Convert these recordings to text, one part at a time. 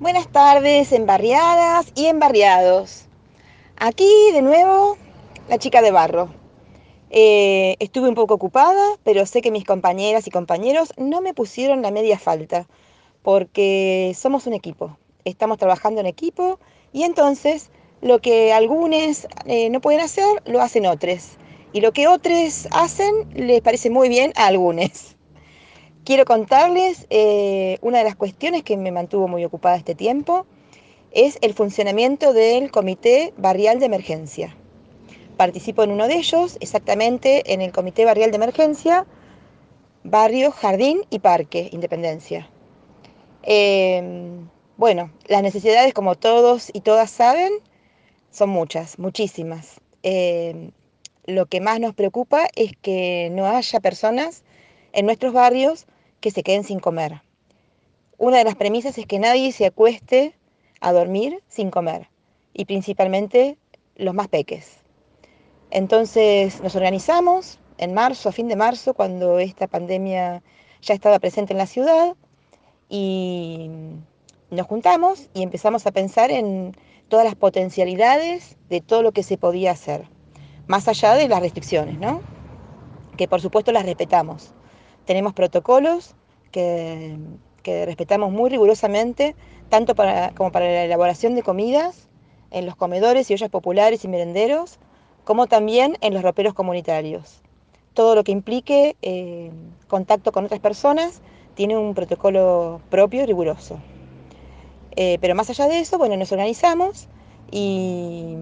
Buenas tardes, embarriadas y embarriados. Aquí de nuevo la chica de barro. Eh, estuve un poco ocupada, pero sé que mis compañeras y compañeros no me pusieron la media falta, porque somos un equipo, estamos trabajando en equipo y entonces lo que algunos eh, no pueden hacer, lo hacen otros. Y lo que otros hacen les parece muy bien a algunos. Quiero contarles eh, una de las cuestiones que me mantuvo muy ocupada este tiempo, es el funcionamiento del Comité Barrial de Emergencia. Participo en uno de ellos, exactamente en el Comité Barrial de Emergencia, Barrio, Jardín y Parque, Independencia. Em, bueno, las necesidades, como todos y todas saben, son muchas, muchísimas. Em, lo que más nos preocupa es que no haya personas en nuestros barrios que se queden sin comer. Una de las premisas es que nadie se acueste a dormir sin comer, y principalmente los más peques. Entonces nos organizamos en marzo, a fin de marzo, cuando esta pandemia ya estaba presente en la ciudad, y nos juntamos y empezamos a pensar en todas las potencialidades de todo lo que se podía hacer, más allá de las restricciones, ¿no? Que por supuesto las respetamos. Tenemos protocolos que, respetamos muy rigurosamente, tanto como para la elaboración de comidas en los comedores y ollas populares y merenderos, como también en los roperos comunitarios. Todo lo que implique eh, contacto con otras personas tiene un protocolo propio riguroso. Eh, pero más allá de eso, bueno, nos organizamos y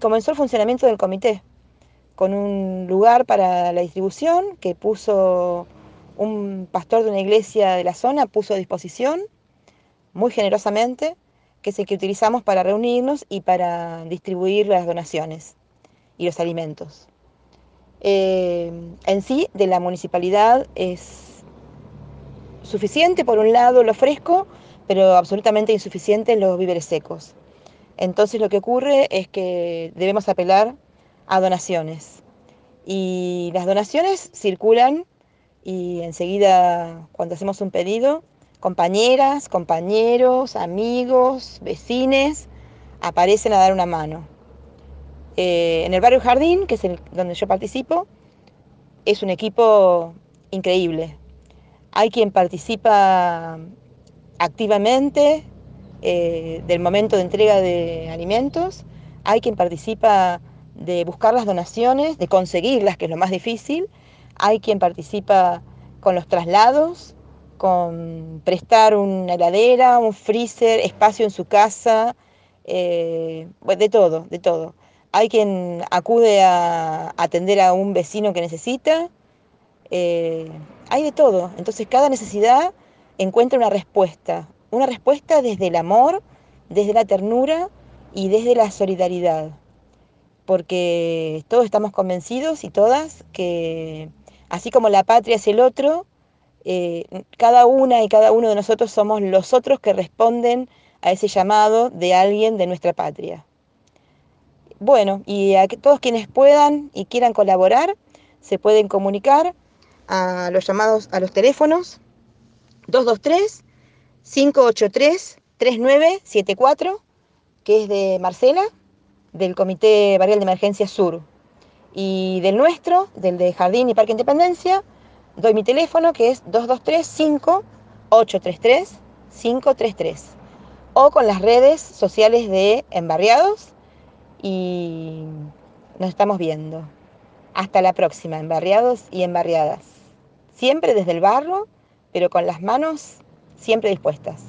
comenzó el funcionamiento del comité con un lugar para la distribución que puso un pastor de una iglesia de la zona, puso a disposición muy generosamente, que es el que utilizamos para reunirnos y para distribuir las donaciones y los alimentos. Eh, en sí, de la municipalidad es suficiente, por un lado, lo fresco, pero absolutamente insuficiente los víveres secos. Entonces lo que ocurre es que debemos apelar a donaciones. Y las donaciones circulan y enseguida cuando hacemos un pedido, compañeras, compañeros, amigos, vecines, aparecen a dar una mano. Eh, en el barrio Jardín, que es el, donde yo participo, es un equipo increíble. Hay quien participa activamente eh, del momento de entrega de alimentos, hay quien participa de buscar las donaciones, de conseguirlas, que es lo más difícil. Hay quien participa con los traslados, con prestar una heladera, un freezer, espacio en su casa, eh, de todo, de todo. Hay quien acude a atender a un vecino que necesita. Eh, hay de todo. Entonces cada necesidad encuentra una respuesta. Una respuesta desde el amor, desde la ternura y desde la solidaridad porque todos estamos convencidos y todas que así como la patria es el otro, eh, cada una y cada uno de nosotros somos los otros que responden a ese llamado de alguien de nuestra patria. Bueno, y a todos quienes puedan y quieran colaborar, se pueden comunicar a los llamados a los teléfonos 223 583 3974, que es de Marcela, del Comité Barrial de Emergencia Sur y del nuestro, del de Jardín y Parque Independencia, doy mi teléfono que es 223-5833-533 o con las redes sociales de Embarriados y nos estamos viendo. Hasta la próxima, embarriados y embarriadas. Siempre desde el barro, pero con las manos siempre dispuestas.